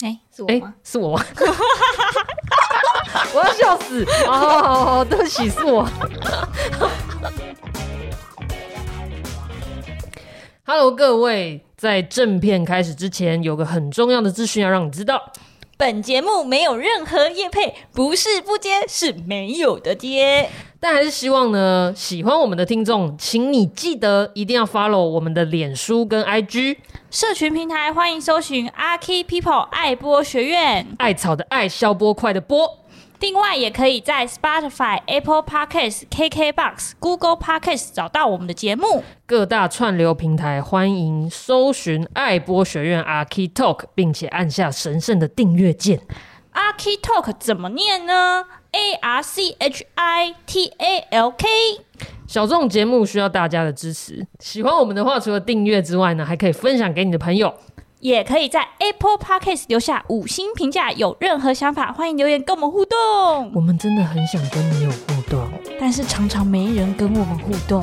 哎，是我吗？是我吗？我要笑死！哦，对不起，是我。Hello，各位，在正片开始之前，有个很重要的资讯要让你知道。本节目没有任何业配，不是不接，是没有的接。但还是希望呢，喜欢我们的听众，请你记得一定要 follow 我们的脸书跟 IG 社群平台，欢迎搜寻阿 Key People 爱播学院，艾草的艾，消波块的波。另外，也可以在 Spotify、Apple Podcasts、KKBox、Google Podcasts 找到我们的节目。各大串流平台欢迎搜寻爱播学院 Archi Talk，并且按下神圣的订阅键。Archi Talk 怎么念呢？A R C H I T A L K。小众节目需要大家的支持，喜欢我们的话，除了订阅之外呢，还可以分享给你的朋友。也可以在 Apple Podcast 留下五星评价。有任何想法，欢迎留言跟我们互动。我们真的很想跟你有互动，但是常常没人跟我们互动。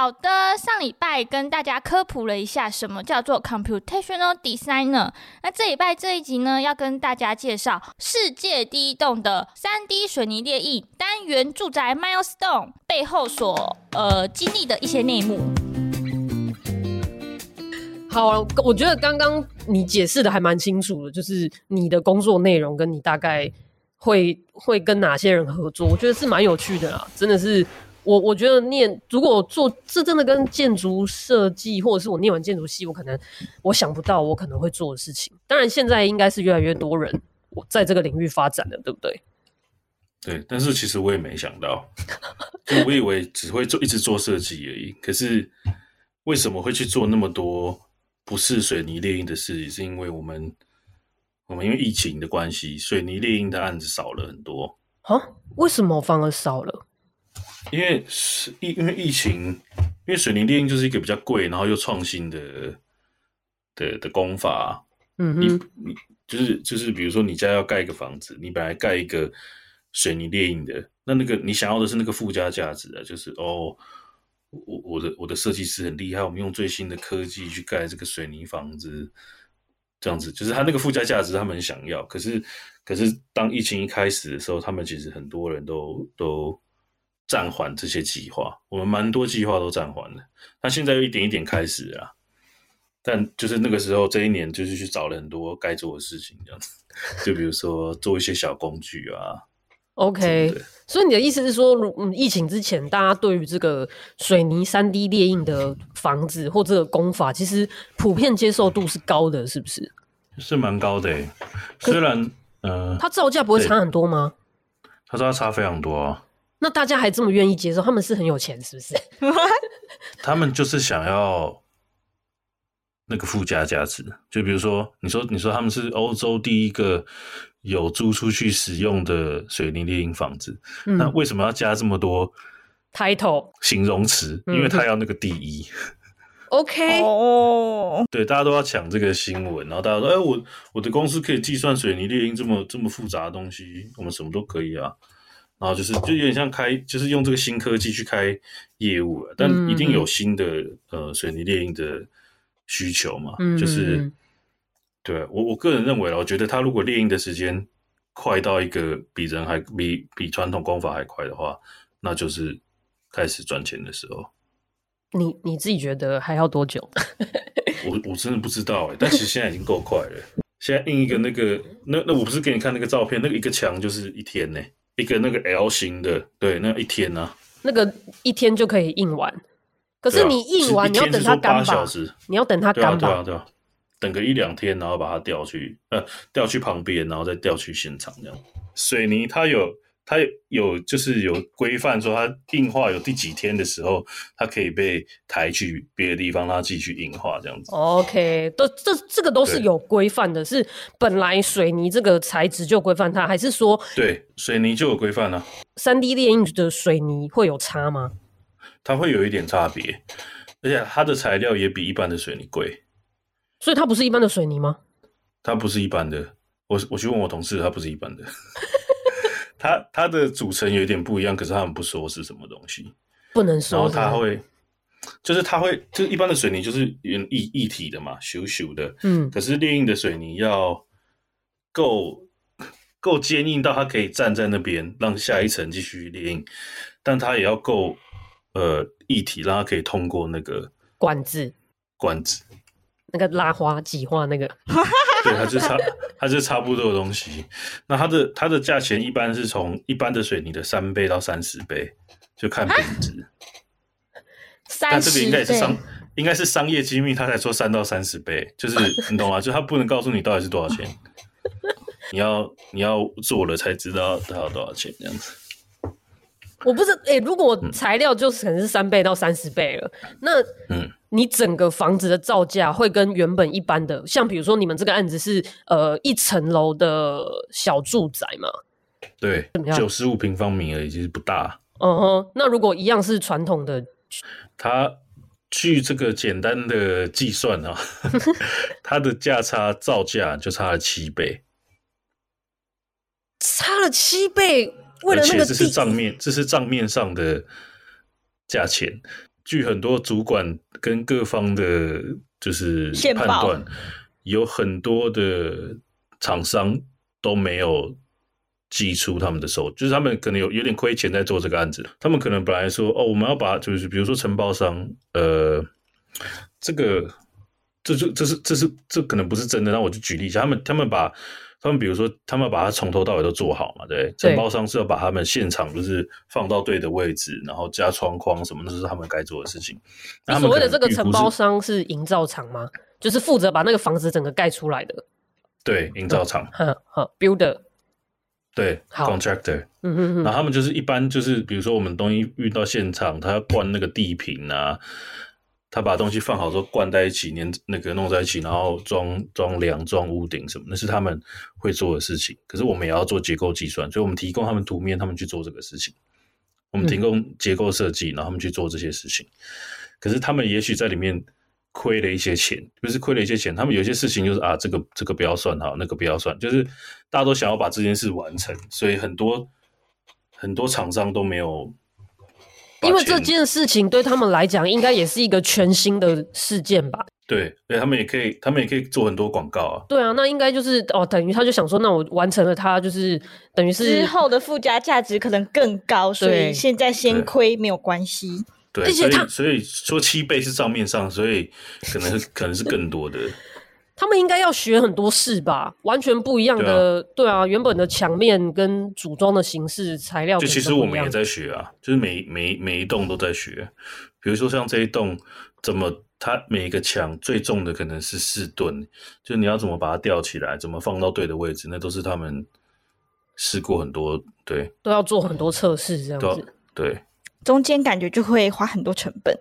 好的，上礼拜跟大家科普了一下什么叫做 computational designer。那这礼拜这一集呢，要跟大家介绍世界第一栋的 3D 水泥列印单元住宅 Milestone 背后所呃经历的一些内幕。好，我觉得刚刚你解释的还蛮清楚的，就是你的工作内容跟你大概会会跟哪些人合作，我觉得是蛮有趣的啦，真的是。我我觉得念，如果做这真的跟建筑设计，或者是我念完建筑系，我可能我想不到我可能会做的事情。当然，现在应该是越来越多人我在这个领域发展的，对不对？对，但是其实我也没想到，就我以为只会做一直做设计而已。可是为什么会去做那么多不是水泥猎鹰的事情？是因为我们我们因为疫情的关系，水泥猎鹰的案子少了很多。啊？为什么反而少了？因为是疫，因为疫情，因为水泥列印就是一个比较贵，然后又创新的的的工法。嗯哼，你你就是就是，比如说你家要盖一个房子，你本来盖一个水泥列印的，那那个你想要的是那个附加价值啊，就是哦，我我的我的设计师很厉害，我们用最新的科技去盖这个水泥房子，这样子，就是他那个附加价值他们很想要。可是可是当疫情一开始的时候，他们其实很多人都都。暂缓这些计划，我们蛮多计划都暂缓了。那现在又一点一点开始啊，但就是那个时候，这一年就是去找了很多该做的事情，这样子。就比如说做一些小工具啊。OK，所以你的意思是说，嗯，疫情之前，大家对于这个水泥三 D 列印的房子或这个工法，其实普遍接受度是高的，是不是？是蛮高的诶。虽然，呃，它造价不会差很多吗？它造价差非常多啊。那大家还这么愿意接受？他们是很有钱，是不是？他们就是想要那个附加价值。就比如说，你说你说他们是欧洲第一个有租出去使用的水泥列印房子，嗯、那为什么要加这么多 title 形容词？因为他要那个第一。OK，哦，对，大家都要抢这个新闻，然后大家说：“哎，我我的公司可以计算水泥猎鹰这么这么复杂的东西，我们什么都可以啊。”然后就是，就有点像开，就是用这个新科技去开业务了，但一定有新的、嗯、呃水泥猎鹰的需求嘛。嗯、就是，对我我个人认为，我觉得他如果猎鹰的时间快到一个比人还比比传统工法还快的话，那就是开始赚钱的时候。你你自己觉得还要多久？我我真的不知道哎，但其实现在已经够快了。现在印一个那个，那那我不是给你看那个照片，那个一个墙就是一天呢。一个那个 L 型的，对，那一天呢、啊？那个一天就可以印完，可是你印完、啊、你要等它干吧？你要等它干吧？对啊，对啊，等个一两天，然后把它调去，呃，调去旁边，然后再调去现场这样。水泥它有。它有就是有规范说，它硬化有第几天的时候，它可以被抬去别的地方，让它继续硬化这样子。OK，都这这个都是有规范的，是本来水泥这个材质就规范它，还是说对水泥就有规范呢？三 D 列印的水泥会有差吗？它会有一点差别，而且它的材料也比一般的水泥贵，所以它不是一般的水泥吗？它不是一般的，我我去问我同事，它不是一般的。它它的组成有点不一样，可是他们不说是什么东西，不能说。然后它会，就是它会，就是一般的水泥就是原液液体的嘛，咻咻的，嗯，可是炼印的水泥要够够坚硬到它可以站在那边，让下一层继续列印，但它也要够呃一体，让它可以通过那个管子，管子，那个拉花挤花那个，对，它就差，它就差不多的东西。那它的它的价钱一般是从一般的水泥的三倍到三十倍，就看品质。但这个应该也是商，应该是商业机密，他才说三到三十倍，就是你懂吗？就他不能告诉你到底是多少钱，你要你要做了才知道它要多少钱这样子。我不是哎、欸，如果材料就是可能是三倍到三十倍了，那嗯，你整个房子的造价会跟原本一般的，像比如说你们这个案子是呃一层楼的小住宅嘛？对，九十五平方米而已，其实不大。嗯哼，那如果一样是传统的。它据这个简单的计算啊，它的价差造价就差了七倍，差了七倍。为了那个，而且这是账面，这是账面上的价钱。据很多主管跟各方的，就是判断，有很多的厂商都没有。寄出他们的手，就是他们可能有有点亏钱在做这个案子。他们可能本来说，哦，我们要把就是比如说承包商，呃，这个这就这是这是这可能不是真的。那我就举例一下，他们他们把他们比如说他们把它从头到尾都做好嘛，对，承包商是要把他们现场就是放到对的位置，然后加窗框什么，那是他们该做的事情。你所谓的这个承包商是营造厂吗？就是负责把那个房子整个盖出来的。对，营造厂。好，builder。对，contractor，嗯嗯嗯，然后他们就是一般就是，比如说我们东西运到现场，他要灌那个地坪啊，他把东西放好之后灌在一起，粘那个弄在一起，然后装装梁、装屋顶什么，那是他们会做的事情。可是我们也要做结构计算，所以我们提供他们图面，他们去做这个事情。我们提供结构设计，然后他们去做这些事情。可是他们也许在里面。亏了一些钱，不是亏了一些钱，他们有些事情就是啊，这个这个不要算哈，那个不要算，就是大家都想要把这件事完成，所以很多很多厂商都没有。因为这件事情对他们来讲，应该也是一个全新的事件吧？对，对他们也可以，他们也可以做很多广告啊。对啊，那应该就是哦，等于他就想说，那我完成了，他就是等于是之后的附加价值可能更高，所以现在先亏没有关系。对，所以所以说七倍是账面上，所以可能 可能是更多的。他们应该要学很多事吧？完全不一样的，对啊，对啊，原本的墙面跟组装的形式、材料，就其实我们也在学啊，就是每每每一栋都在学。比如说像这一栋，怎么它每一个墙最重的可能是四吨，就你要怎么把它吊起来，怎么放到对的位置，那都是他们试过很多，对，都要做很多测试这样子，对。中间感觉就会花很多成本，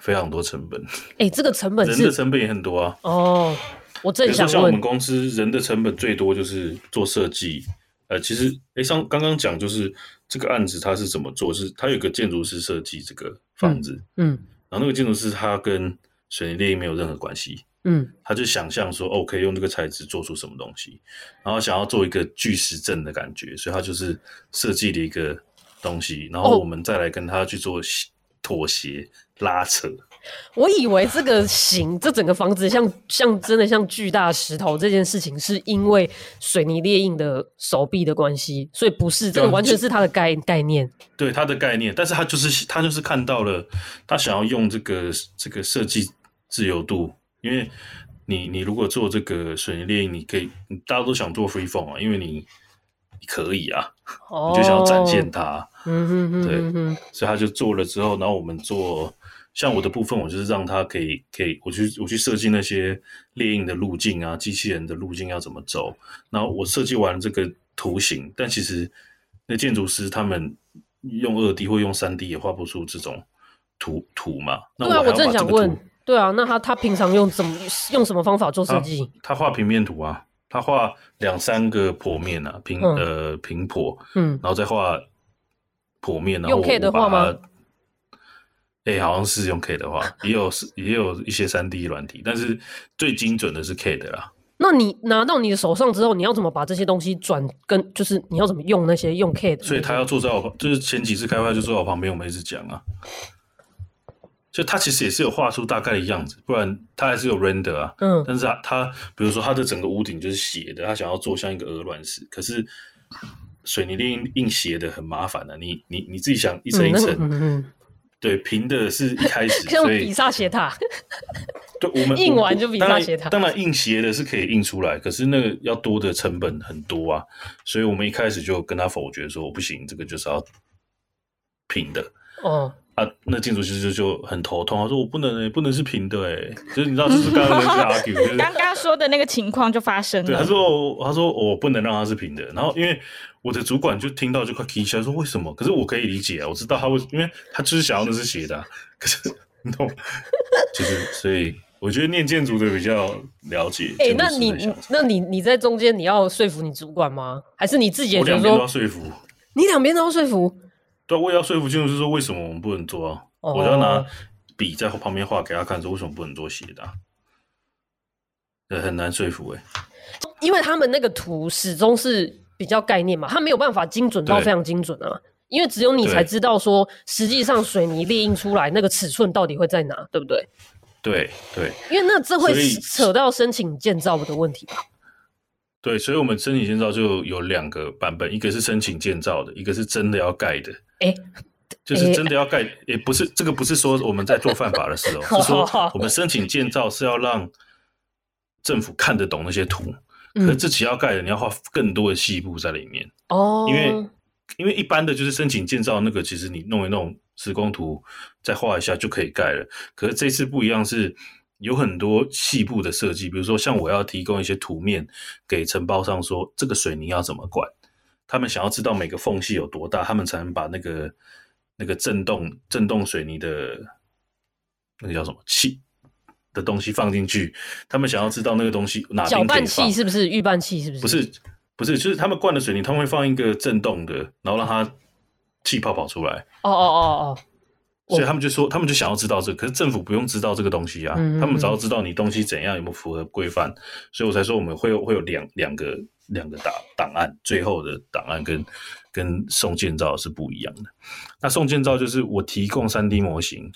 非常多成本。哎、欸，这个成本是人的成本也很多啊。哦，我正想问，像我们公司人的成本最多就是做设计。呃，其实，哎、欸，像刚刚讲，就是这个案子它是怎么做？是它有个建筑师设计这个房子，嗯，然后那个建筑师他跟水泥列印没有任何关系，嗯，他就想象说，哦，可以用这个材质做出什么东西，然后想要做一个巨石阵的感觉，所以他就是设计了一个。东西，然后我们再来跟他去做妥协、哦、拉扯。我以为这个形，这整个房子像像真的像巨大石头这件事情，是因为水泥列印的手臂的关系，所以不是这个完全是他的概概念。对他的概念，但是他就是他就是看到了，他想要用这个这个设计自由度，因为你你如果做这个水泥列印，你可以大家都想做 free form 啊，因为你。可以啊，你就想要展现它，嗯嗯嗯，对，所以他就做了之后，然后我们做像我的部分，我就是让他可以可以，我去我去设计那些猎鹰的路径啊，机器人的路径要怎么走，然后我设计完这个图形，但其实那建筑师他们用二 D 或用三 D 也画不出这种图图嘛。那我，对啊，我正想问，对啊，那他他平常用怎么用什么方法做设计？他画平面图啊。他画两三个剖面啊，平、嗯、呃平剖，嗯，然后再画剖面，然后用 K 的话吗？哎、欸，好像是用 K 的话，也有是也有一些三 D 软体，但是最精准的是 K 的啦。那你拿到你的手上之后，你要怎么把这些东西转跟，就是你要怎么用那些用 K 的？所以他要坐在我，就是前几次开会就坐在我旁边，我们一直讲啊。就他其实也是有画出大概的样子，不然他还是有 render 啊。嗯，但是他他比如说他的整个屋顶就是斜的，他想要做像一个鹅卵石，可是水泥链印印斜的很麻烦的、啊。你你你自己想一层一层，对，平的是一开始 像比萨斜塔，对，我们印完就比萨斜塔。当然印斜的是可以印出来，可是那个要多的成本很多啊，所以我们一开始就跟他否决说不行，这个就是要平的哦。啊，那建筑师就就很头痛，他说我不能、欸，不能是平的、欸，哎，就是你知道，就是刚刚那个 argue，就是刚刚说的那个情况就发生了。对，他说，他说我不能让它是平的，然后因为我的主管就听到就快气起来，说为什么？可是我可以理解啊，我知道他为，因为他就是想要的是斜的、啊，可是你懂，就是所以我觉得念建筑的比较了解。哎、欸，那你那你你在中间你要说服你主管吗？还是你自己也觉得说我两边都要说服？你两边都要说服？对，我也要说服建筑师说为什么我们不能做啊？Oh. 我就要拿笔在旁边画给他看，说为什么不能做斜的、啊？对，很难说服哎、欸，因为他们那个图始终是比较概念嘛，它没有办法精准到非常精准啊。因为只有你才知道说，实际上水泥列印出来那个尺寸到底会在哪，对不对？对对，因为那这会扯到申请建造的问题吧。对，所以，我们申请建造就有两个版本，一个是申请建造的，一个是真的要盖的。哎、欸，就是真的要盖，也、不是这个，不是说我们在做犯法的事哦、喔，是说我们申请建造是要让政府看得懂那些图，嗯、可是这起要盖的，你要画更多的细部在里面哦。因为因为一般的就是申请建造那个，其实你弄一弄施工图，再画一下就可以盖了。可是这次不一样是。有很多细部的设计，比如说像我要提供一些图面给承包商，说这个水泥要怎么灌，他们想要知道每个缝隙有多大，他们才能把那个那个震动震动水泥的那个叫什么气的东西放进去，他们想要知道那个东西哪边。搅拌器是不是？预拌器是不是？不是，不是，就是他们灌的水泥，他们会放一个震动的，然后让它气泡跑出来。哦哦哦哦。所以他们就说，他们就想要知道这个，可是政府不用知道这个东西啊，嗯嗯嗯，他们只要知道你东西怎样有没有符合规范，所以我才说我们会有会有两两个两个档档案，最后的档案跟跟送建造是不一样的。那送建造就是我提供三 D 模型，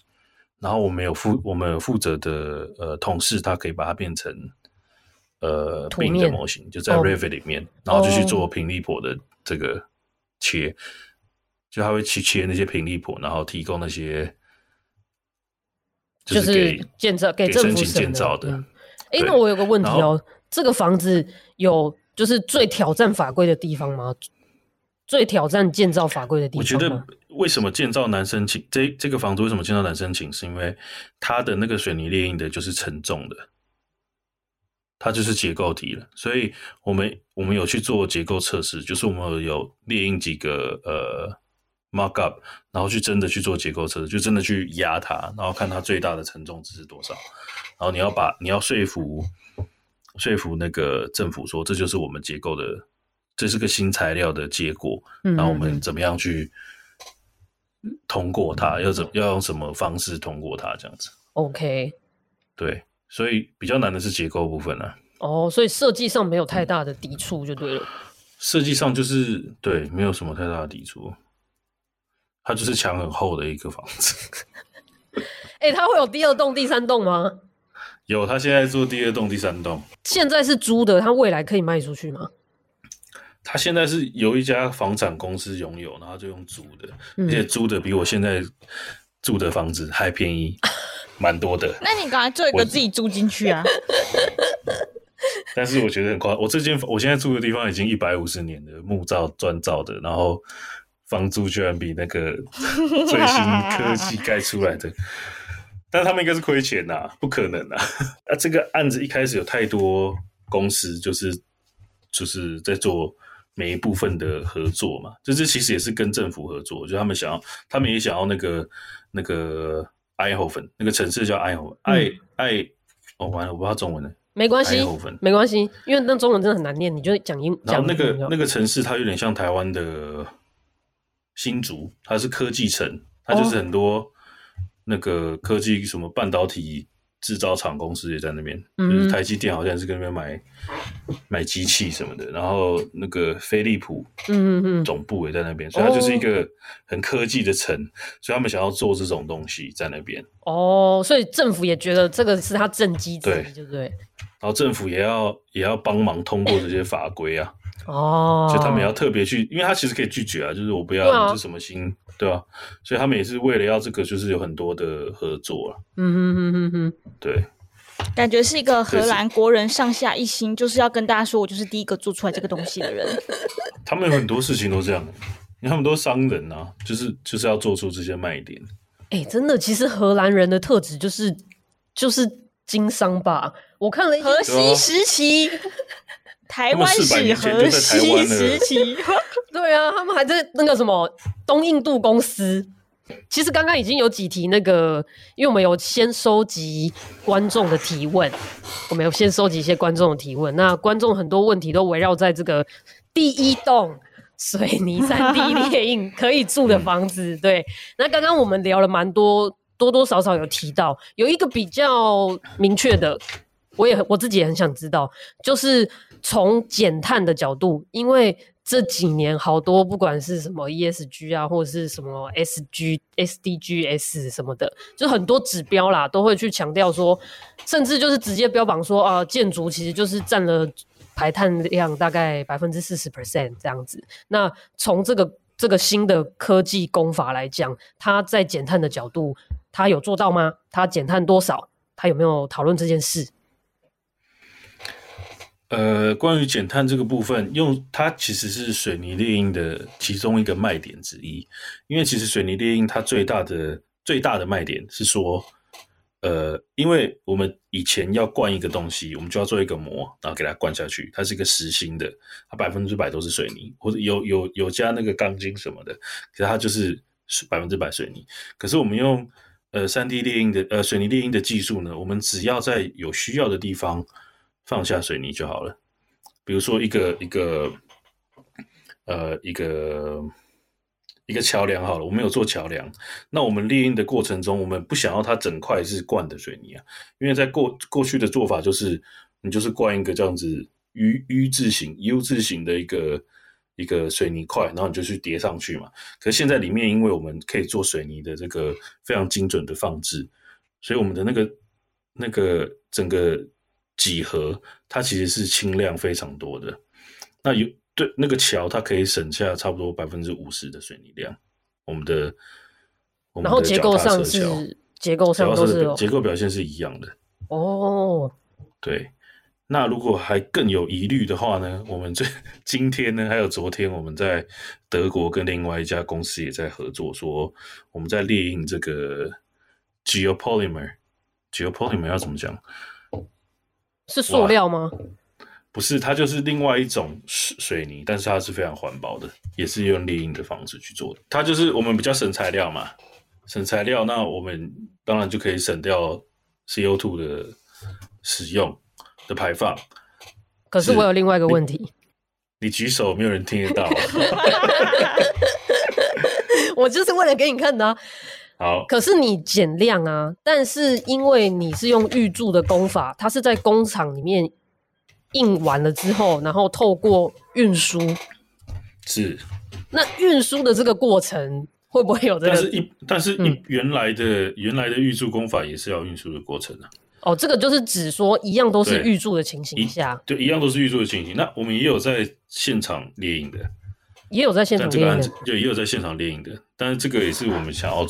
然后我们有负我们有负责的呃同事，他可以把它变成呃 BIM 的模型，就在 Revit 里面，哦，然后就去做平立谱的这个切。就他会去切那些平立谱，然后提供那些就是给建造给政府建造的。哎、那我有个问题哦，这个房子有就是最挑战法规的地方吗？最挑战建造法规的地方？我觉得为什么建造难申请？这这个房子为什么建造难申请？是因为它的那个水泥列印的就是承重的，它就是结构体了。所以我们我们有去做结构测试，就是我们有列印几个呃。Mark up，然后去真的去做结构测试，就真的去压它，然后看它最大的承重值是多少。然后你要把你要说服说服那个政府说，这就是我们结构的，这是个新材料的结果。然后我们怎么样去通过它？要怎要用什么方式通过它？这样子。OK。对，所以比较难的是结构部分啊。哦，所以设计上没有太大的抵触就对了。设计上就是对，没有什么太大的抵触。它就是墙很厚的一个房子。哎、欸，它会有第二栋、第三栋吗？有，他现在做第二栋、第三栋。现在是租的，他未来可以卖出去吗？他现在是由一家房产公司拥有，然后就用租的，嗯、而且租的比我现在住的房子还便宜，蛮多的。那你赶快做一个自己租进去啊！但是我觉得很夸张，我这间我现在住的地方已经一百五十年的木造砖造的，然后。房租居然比那个 最新科技盖出来的，但是他们应该是亏钱呐，不可能啊！啊，这个案子一开始有太多公司，就是就是在做每一部分的合作嘛，就是其实也是跟政府合作，就他们想要，他们也想要那个那个爱侯芬，那个城市叫爱侯爱爱，哦，完了，我不知道中文了，没关系，没关系，因为那中文真的很难念，你就讲英，然后那个那个城市它有点像台湾的。新竹，它是科技城，它就是很多那个科技什么半导体制造厂公司也在那边，嗯、就是台积电好像是跟那边买买机器什么的，然后那个飞利浦嗯嗯总部也在那边，所以它就是一个很科技的城，所以他们想要做这种东西在那边。哦，所以政府也觉得这个是他政绩，对，对不对？然后政府也要也要帮忙通过这些法规啊。哦，所以他们要特别去，因为他其实可以拒绝啊，就是我不要你这什么心，对吧、啊？所以他们也是为了要这个，就是有很多的合作啊。嗯哼哼哼哼，对，感觉是一个荷兰国人上下一心，就是要跟大家说我就是第一个做出来这个东西的人。他们有很多事情都这样，因为他们都是商人啊，就是就是要做出这些卖点。哎、欸，真的，其实荷兰人的特质就是就是经商吧。我看了荷西时期。台湾史荷西时期，对啊，他们还在那个什么东印度公司。其实刚刚已经有几题那个，因为我们有先收集观众的提问，我们有先收集一些观众的提问。那观众很多问题都围绕在这个第一栋水泥三 D 列印可以住的房子。对，那刚刚我们聊了蛮多，多多少少有提到，有一个比较明确的，我也我自己也很想知道，就是。从减碳的角度，因为这几年好多不管是什么 ESG 啊，或者是什么 SG、SDGs 什么的，就很多指标啦，都会去强调说，甚至就是直接标榜说啊，建筑其实就是占了排碳量大概百分之四十 percent 这样子。那从这个这个新的科技工法来讲，它在减碳的角度，它有做到吗？它减碳多少？它有没有讨论这件事？呃，关于减碳这个部分，用它其实是水泥猎鹰的其中一个卖点之一。因为其实水泥猎鹰它最大的最大的卖点是说，呃，因为我们以前要灌一个东西，我们就要做一个模，然后给它灌下去，它是一个实心的，它百分之百都是水泥，或者有有有加那个钢筋什么的，可是它就是百分之百水泥。可是我们用呃三 D 猎鹰的呃水泥猎鹰的技术呢，我们只要在有需要的地方。放下水泥就好了，比如说一个一个，呃，一个一个桥梁好了，我们有做桥梁，那我们列印的过程中，我们不想要它整块是灌的水泥啊，因为在过过去的做法就是，你就是灌一个这样子 U U 字形 U 字形的一个一个水泥块，然后你就去叠上去嘛。可是现在里面，因为我们可以做水泥的这个非常精准的放置，所以我们的那个那个整个。几何它其实是轻量非常多的，那有对那个桥，它可以省下差不多百分之五十的水泥量。我们的，然后结构上是结构上都是结构表现是一样的哦。对，那如果还更有疑虑的话呢？我们这 今天呢，还有昨天，我们在德国跟另外一家公司也在合作，说我们在列印这个 geopolymer，geopolymer 要怎么讲？是塑料吗？不是，它就是另外一种水水泥，但是它是非常环保的，也是用猎鹰的方式去做的。它就是我们比较省材料嘛，省材料，那我们当然就可以省掉 CO2 的使用的排放。可是我有另外一个问题，你，你举手，没有人听得到。我就是为了给你看的啊。好，可是你减量啊，但是因为你是用预铸的工法，它是在工厂里面印完了之后，然后透过运输，是。那运输的这个过程会不会有这个？但是一，但是一原来的、嗯、原来的预铸工法也是要运输的过程啊。哦，这个就是指说一样都是预铸的情形下，对，一样都是预铸的情形。那我们也有在现场列印的。也有在现场列印的，对，也有在现场列印的，但是这个也是我们想要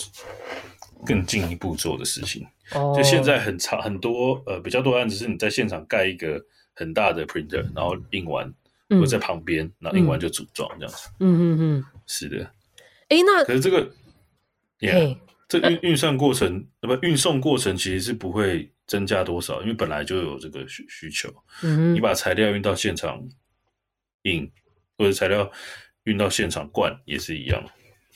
更进一步做的事情。哦，就现在很长很多呃比较多案子是你在现场盖一个很大的 printer，然后印完，或者在旁边，然后印完就组装这样子。嗯嗯嗯，是的。哎，那可是这个，yeah, 这运运算过程呃不运送过程其实是不会增加多少，因为本来就有这个需需求。嗯，你把材料运到现场印，或者材料。运到现场灌也是一样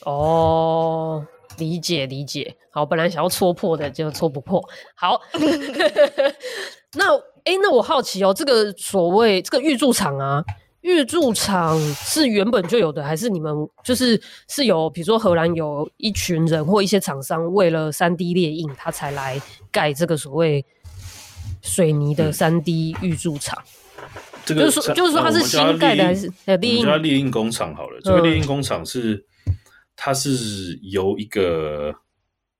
哦，理解理解。好，本来想要戳破的，就戳不破。好，那哎、欸，那我好奇哦，这个所谓这个预铸厂啊，预铸厂是原本就有的，还是你们就是是有，比如说荷兰有一群人或一些厂商为了三 D 列印，他才来盖这个所谓水泥的三 D 预铸厂。这个就是说，就是说它是新盖的还是我们？叫列印工厂好了。这个猎鹰工厂是，它是由一个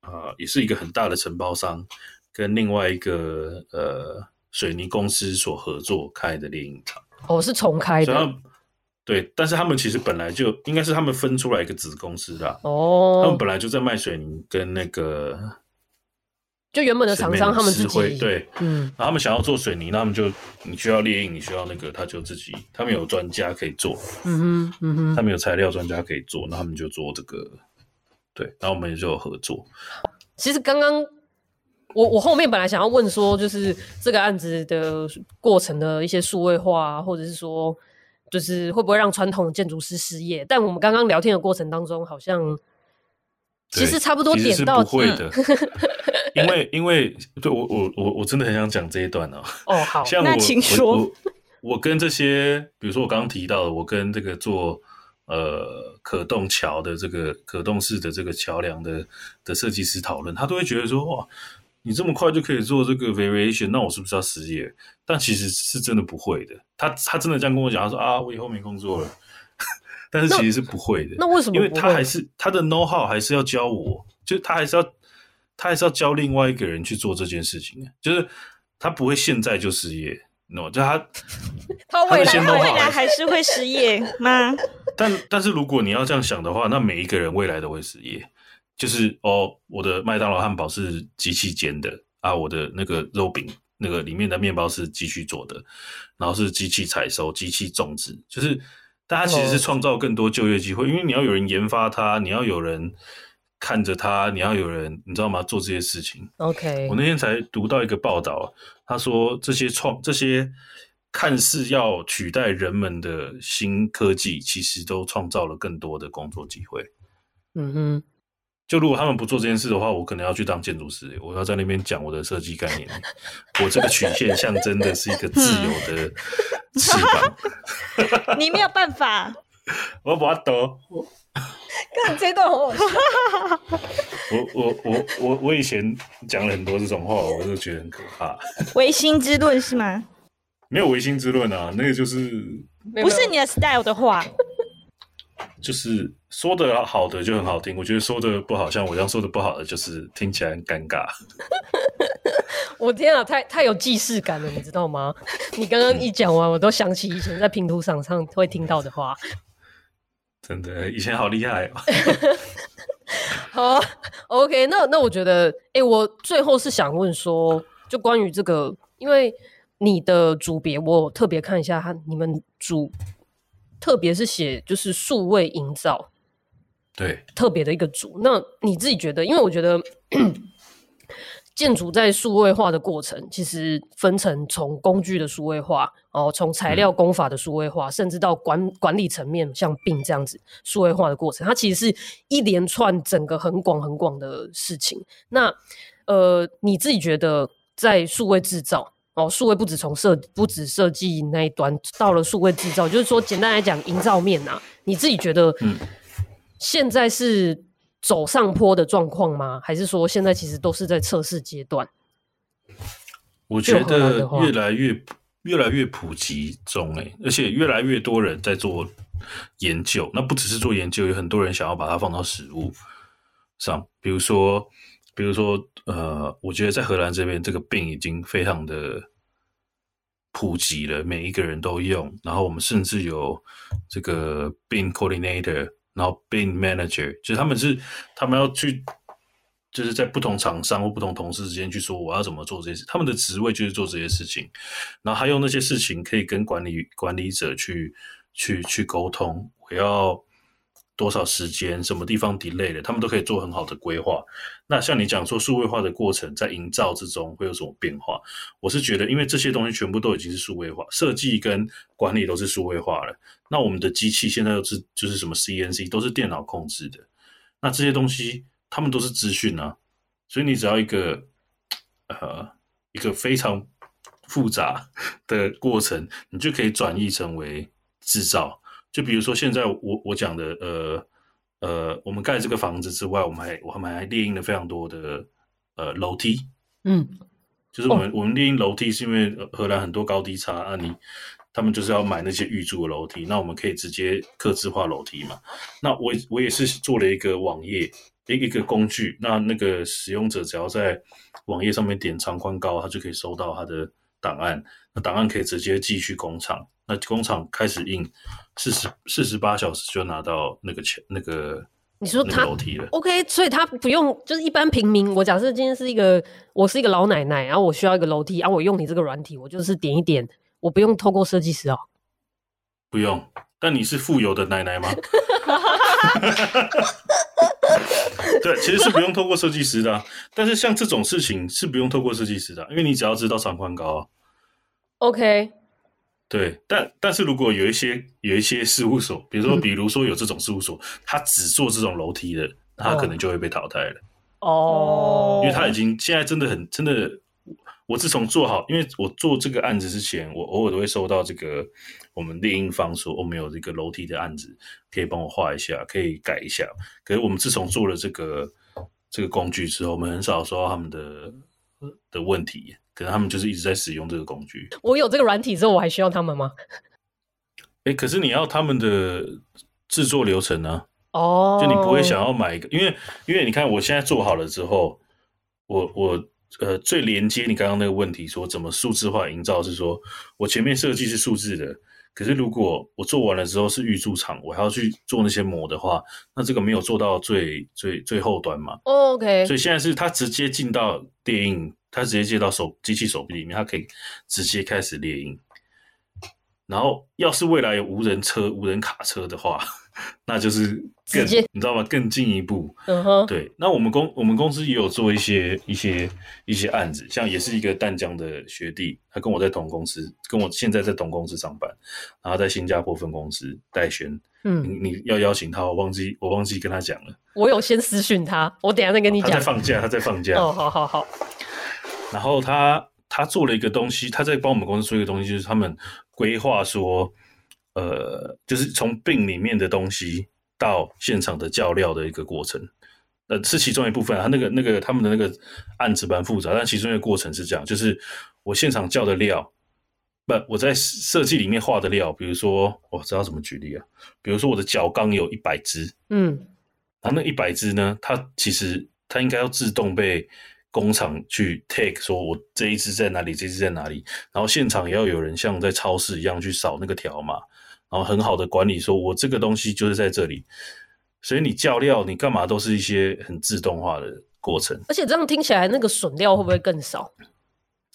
呃，也是一个很大的承包商跟另外一个呃水泥公司所合作开的猎鹰厂。哦，是重开的。对，但是他们其实本来就应该是他们分出来一个子公司的。哦。他们本来就在卖水泥跟那个。就原本的厂商他们自己对，嗯，然后他们想要做水泥，那他们就你需要猎鹰，你需要那个，他就自己，他们有专家可以做，嗯哼，嗯哼，他们有材料专家可以做，那他们就做这个，对，然后我们也就有合作。其实刚刚我我后面本来想要问说，就是这个案子的过程的一些数位化，或者是说，就是会不会让传统建筑师失业？但我们刚刚聊天的过程当中，好像其实差不多点到不会的。因为，因为对我，我，我，我真的很想讲这一段哦。哦，好，像我那请说。我，我，我跟这些，比如说我刚刚提到的，我跟这个做呃可动桥的这个可动式的这个桥梁的的设计师讨论，他都会觉得说，哇，你这么快就可以做这个 variation，那我是不是要失业？但其实是真的不会的。他他真的这样跟我讲，他说啊，我以后没工作了。但是其实是不会的。那，那为什么？因为他还是他的 know how 还是要教我，就他还是要。他还是要教另外一个人去做这件事情，就是他不会现在就失业，no，就他 他未来未来还是会失业吗？但但是如果你要这样想的话，那每一个人未来都会失业。就是哦，我的麦当劳汉堡是机器煎的啊，我的那个肉饼那个里面的面包是机器做的，然后是机器采收、机器种植，就是大家其实是创造更多就业机会，因为你要有人研发它，你要有人。看着他，你要有人，你知道吗？做这些事情。OK，我那天才读到一个报道，他说这些创这些看似要取代人们的新科技，其实都创造了更多的工作机会。嗯哼，就如果他们不做这件事的话，我可能要去当建筑师，我要在那边讲我的设计概念。我这个曲线象征的是一个自由的翅膀。你没有办法，我不要抖。看这段好好笑。我我我我我以前讲了很多这种话，我就觉得很可怕。唯心之论是吗？没有唯心之论啊，那个就是不是你的 style 的话，就是说的好的就很好听，我觉得说的不好，像我这样说的不好的，就是听起来很尴尬。我天啊，太太有既视感了，你知道吗？你刚刚一讲完，我都想起以前在拼图场上会听到的话。真的，以前好厉害哦。好，OK，那那我觉得，哎、欸，我最后是想问说，就关于这个，因为你的组别，我特别看一下，他你们组，特别是写就是数位营造，对，特别的一个组。那你自己觉得，因为我觉得。建筑在数位化的过程，其实分成从工具的数位化，哦，从材料工法的数位化，嗯、甚至到管管理层面，像 BIM 这样子数位化的过程，它其实是一连串整个很广很广的事情。那呃，你自己觉得在数位制造，哦，数位不止从设不止设计那一端，到了数位制造，就是说简单来讲，营造面啊，你自己觉得，嗯，现在是。走上坡的状况吗？还是说现在其实都是在测试阶段？我觉得越来越越来越普及中诶，而且越来越多人在做研究。那不只是做研究，有很多人想要把它放到实物上。比如说，比如说，呃，我觉得在荷兰这边，这个 BIM 已经非常的普及了，每一个人都用。然后我们甚至有这个 BIM Coordinator。然后 b e i n Manager 就是他们是他们要去，就是在不同厂商或不同同事之间去说我要怎么做这些事，他们的职位就是做这些事情，然后还有那些事情可以跟管理管理者去去去沟通，我要多少时间，什么地方 delay 的，他们都可以做很好的规划。那像你讲说数位化的过程在营造之中会有什么变化？我是觉得，因为这些东西全部都已经是数位化，设计跟管理都是数位化了。那我们的机器现在又是就是什么 CNC 都是电脑控制的，那这些东西他们都是资讯啊，所以你只要一个呃一个非常复杂的过程，你就可以转译成为制造。就比如说现在我我讲的呃呃，我们盖这个房子之外，我们还我们还列印了非常多的呃楼梯，嗯，就是我们、哦、我们列印楼梯是因为荷兰很多高低差啊你，你他们就是要买那些预铸的楼梯，那我们可以直接刻字化楼梯嘛。那我我也是做了一个网页，一一个工具，那那个使用者只要在网页上面点长宽高，他就可以收到他的档案，那档案可以直接寄去工厂，那工厂开始印，四十四十八小时就拿到那个钱那个。你说他 OK，所以他不用，就是一般平民。我假设今天是一个，我是一个老奶奶，然后我需要一个楼梯，然后我用你这个软体，我就是点一点，我不用透过设计师哦。不用，但你是富有的奶奶吗？对，其实是不用透过设计师的啊，但是像这种事情是不用透过设计师的，因为你只要知道长宽高啊。OK。对，但但是如果有一些有一些事务所，比如说比如说有这种事务所，他只做这种楼梯的，他可能就会被淘汰了。哦，因为他已经现在真的很真的，我自从做好，因为我做这个案子之前，我偶尔都会收到这个我们猎鹰方说我们有这个楼梯的案子，可以帮我画一下，可以改一下。可是我们自从做了这个这个工具之后，我们很少收到他们的的问题。可能他们就是一直在使用这个工具。我有这个软体之后，我还需要他们吗？哎、欸，可是你要他们的制作流程呢？哦，就你不会想要买一个，因为因为你看我现在做好了之后，我我呃最连接你刚刚那个问题，说怎么数字化营造，是说我前面设计是数字的，可是如果我做完了之后是预铸厂，我还要去做那些模的话，那这个没有做到最最最后端嘛？OK，所以现在是它直接进到电影。他直接接到手机器手臂里面，他可以直接开始猎鹰。然后，要是未来有无人车、无人卡车的话，那就是更你知道吗？更进一步。嗯哼。对，那我们公我们公司也有做一些一些一些案子，像也是一个淡江的学弟，他跟我在同公司，跟我现在在同公司上班，然后在新加坡分公司戴宣。嗯，你你要邀请他，我忘记我忘记跟他讲了。我有先私讯他，我等一下再跟你讲。他在放假，他在放假。哦，好好好。然后他他做了一个东西，他在帮我们公司做一个东西，就是他们规划说，呃，就是从病里面的东西到现场的叫料的一个过程，呃，是其中一部分。他那个那个他们的那个案子蛮复杂，但其中一个过程是这样，就是我现场叫的料，不，我在设计里面画的料，比如说，我知道怎么举例啊，比如说我的角钢有一百只，嗯，然后那一百只呢，它其实它应该要自动被。工厂去 take 说，我这一支在哪里，这一支在哪里，然后现场也要有人像在超市一样去扫那个条码，然后很好的管理，说我这个东西就是在这里，所以你叫料，你干嘛都是一些很自动化的过程。而且这样听起来，那个损料会不会更少？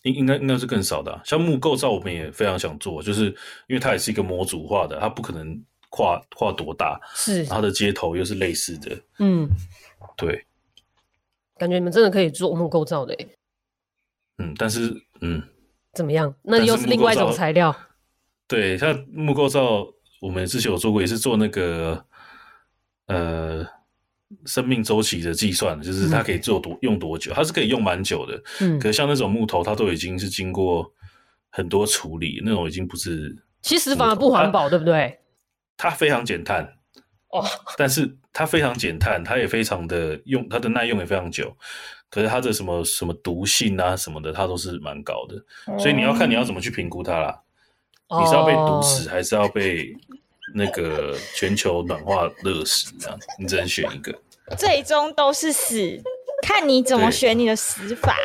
应应该应该是更少的啊。像木构造，我们也非常想做，就是因为它也是一个模组化的，它不可能跨跨多大，是它的接头又是类似的，嗯，对。感觉你们真的可以做木构造的诶，嗯，但是嗯，怎么样？那又是另外一种材料。对，像木构造，我们之前有做过，也是做那个呃生命周期的计算，就是它可以做多、嗯、用多久，它是可以用蛮久的。嗯，可是像那种木头，它都已经是经过很多处理，那种已经不是。其实反而不环保，对不对？它非常减碳。哦，但是它非常减碳，它也非常的用，它的耐用也非常久。可是它的什么什么毒性啊什么的，它都是蛮高的。嗯、所以你要看你要怎么去评估它啦。哦、你是要被毒死，还是要被那个全球暖化热死？这样你只能选一个。最终都是死，看你怎么选你的死法。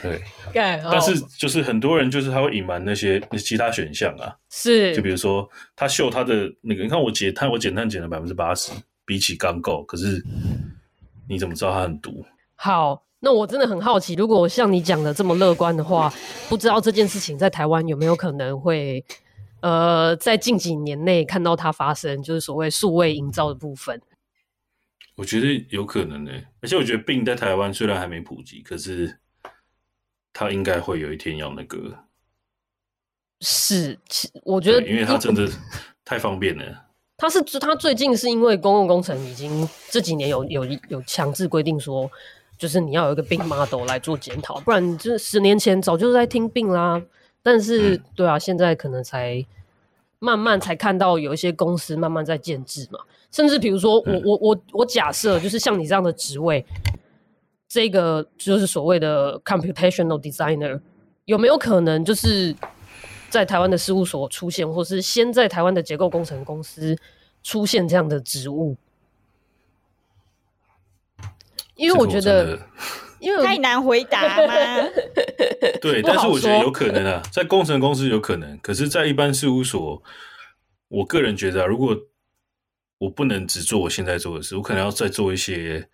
对。但是就是很多人就是他会隐瞒那些其他选项啊，是，就比如说他秀他的那个，你看我减碳，我减碳减了百分之八十，比起钢构，可是你怎么知道它很毒？好，那我真的很好奇，如果像你讲的这么乐观的话，不知道这件事情在台湾有没有可能会呃在近几年内看到它发生，就是所谓数位营造的部分。我觉得有可能呢、欸，而且我觉得 BIM 在台湾虽然还没普及，可是。他应该会有一天要那个，是，我觉得，因为他真的太方便了。他是他最近是因为公共工程已经这几年有有有强制规定说，就是你要有一个 BIM model 来做检讨，不然就是十年前早就在听 BIM 啦。但是，嗯、对啊，现在可能才慢慢才看到有一些公司慢慢在建制嘛。甚至比如说，我、嗯、我我我假设就是像你这样的职位。这个就是所谓的 computational designer 有没有可能就是在台湾的事务所出现，或是先在台湾的结构工程公司出现这样的职务？因为我觉得，因为太难回答吗？对，但是我觉得有可能啊，在工程公司有可能，可是，在一般事务所，我个人觉得啊，如果我不能只做我现在做的事，我可能要再做一些。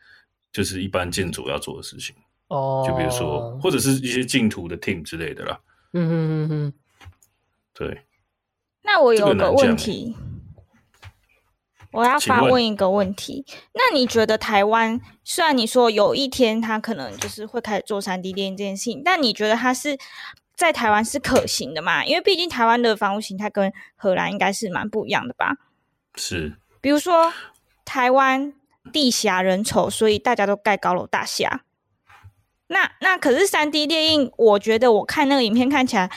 就是一般建筑要做的事情哦，就比如说，或者是一些净土的 team 之类的啦。嗯嗯嗯嗯，对。那我有个问题，我要发问一个问题。那你觉得台湾，虽然你说有一天他可能就是会开始做三 D 电影这件事情，但你觉得它是在台湾是可行的吗？因为毕竟台湾的房屋形态跟荷兰应该是蛮不一样的吧？是。比如说台湾。地狭人稠，所以大家都盖高楼大厦。那那可是三 D 列印，我觉得我看那个影片看起来，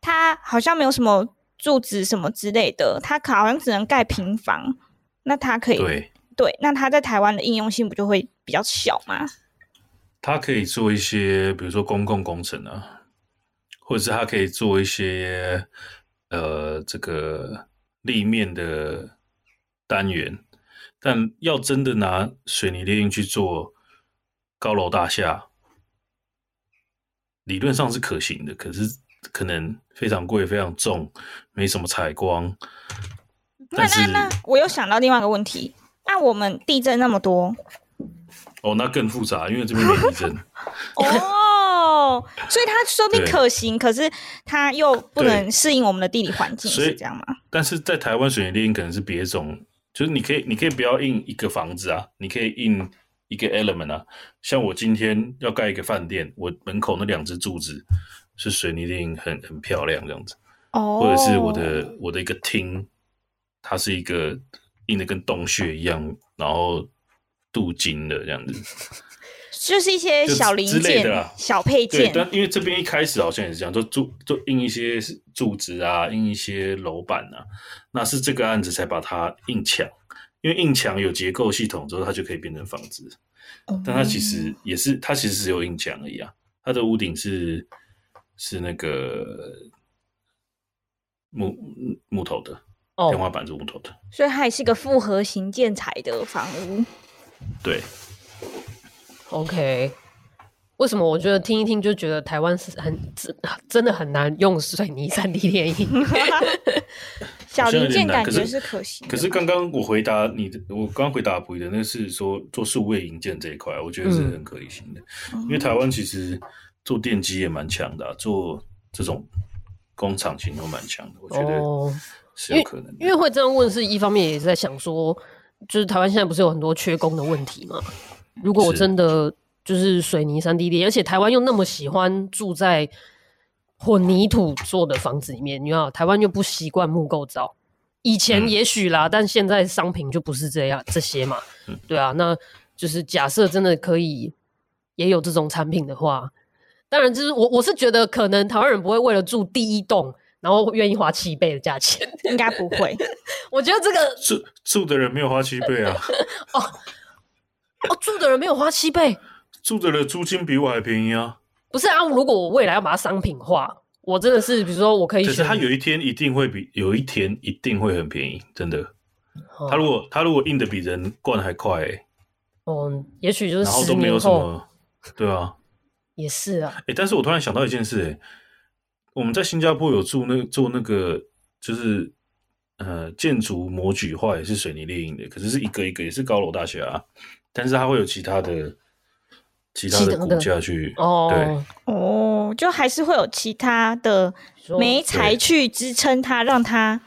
它好像没有什么柱子什么之类的，它好像只能盖平房。那它可以对对，那它在台湾的应用性不就会比较小吗？它可以做一些，比如说公共工程啊，或者是它可以做一些呃这个立面的单元。但要真的拿水泥列印去做高楼大厦，理论上是可行的，可是可能非常贵、非常重，没什么采光。那那那，我又想到另外一个问题，那我们地震那么多，哦，那更复杂，因为这边没地震。哦，所以它说不定可行，可是它又不能适应我们的地理环境，是这样吗？但是在台湾水泥列印可能是别种。就是你可以，你可以不要印一个房子啊，你可以印一个 element 啊。像我今天要盖一个饭店，我门口那两只柱子是水泥列印，很很漂亮这样子。哦。Oh. 或者是我的我的一个厅，它是一个印的跟洞穴一样，然后镀金的这样子。就是一些小零件、啊、小配件。对，但因为这边一开始好像也是这样，就柱就印一些柱子啊，印一些楼板啊。那是这个案子才把它印墙，因为印墙有结构系统之后，它就可以变成房子。嗯、但它其实也是，它其实只有印墙而已啊。它的屋顶是是那个木木头的，哦、天花板是木头的，所以它也是个复合型建材的房屋。对。OK，为什么我觉得听一听就觉得台湾是很真真的很难用水泥三 D 电影？小零件感觉是可行。可是刚刚我回答你的，我刚回答不一的，那是说做数位零件这一块，我觉得是很可行的。嗯、因为台湾其实做电机也蛮强的、啊，做这种工厂型都蛮强的，我觉得是有可能的、哦因。因为会这样问，是一方面也是在想说，就是台湾现在不是有很多缺工的问题吗？如果我真的就是水泥三 D 列，而且台湾又那么喜欢住在混凝土做的房子里面，你知道台湾又不习惯木构造。以前也许啦，嗯、但现在商品就不是这样这些嘛。嗯、对啊，那就是假设真的可以也有这种产品的话，当然就是我我是觉得可能台湾人不会为了住第一栋，然后愿意花七倍的价钱，应该不会。我觉得这个住住的人没有花七倍啊。哦。哦，住的人没有花七倍，住的人租金比我还便宜啊！不是啊，如果我未来要把它商品化，我真的是，比如说我可以选，可是它有一天一定会比有一天一定会很便宜，真的。哦、他如果他如果印的比人灌还快、欸，哦，也许就是然后都没有什么，对啊，也是啊。哎、欸，但是我突然想到一件事、欸，哎，我们在新加坡有住那做那个，就是呃建筑模具化也是水泥列印的，可是是一个一个也是高楼大厦啊。但是它会有其他的、其他的骨架去哦，对哦，就还是会有其他的媒材去支撑它，让它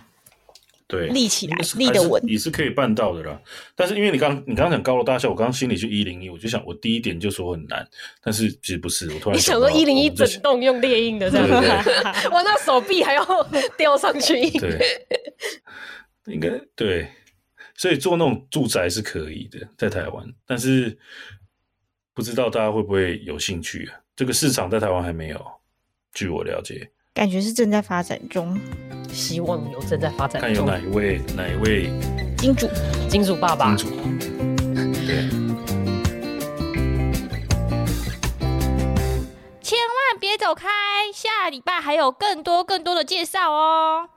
对。立起来、立得稳，也是可以办到的啦。但是因为你刚你刚刚讲高楼大厦，我刚刚心里就一零一，我就想我第一点就说很难，但是其实不是，我突然你想说一零一整栋用猎鹰的这样子，我那手臂还要吊上去。对，应该对。所以做那种住宅是可以的，在台湾，但是不知道大家会不会有兴趣啊？这个市场在台湾还没有，据我了解，感觉是正在发展中。希望有正在发展中。看有哪一位，哪一位金主，金主爸爸。金主，对。千万别走开，下礼拜还有更多更多的介绍哦。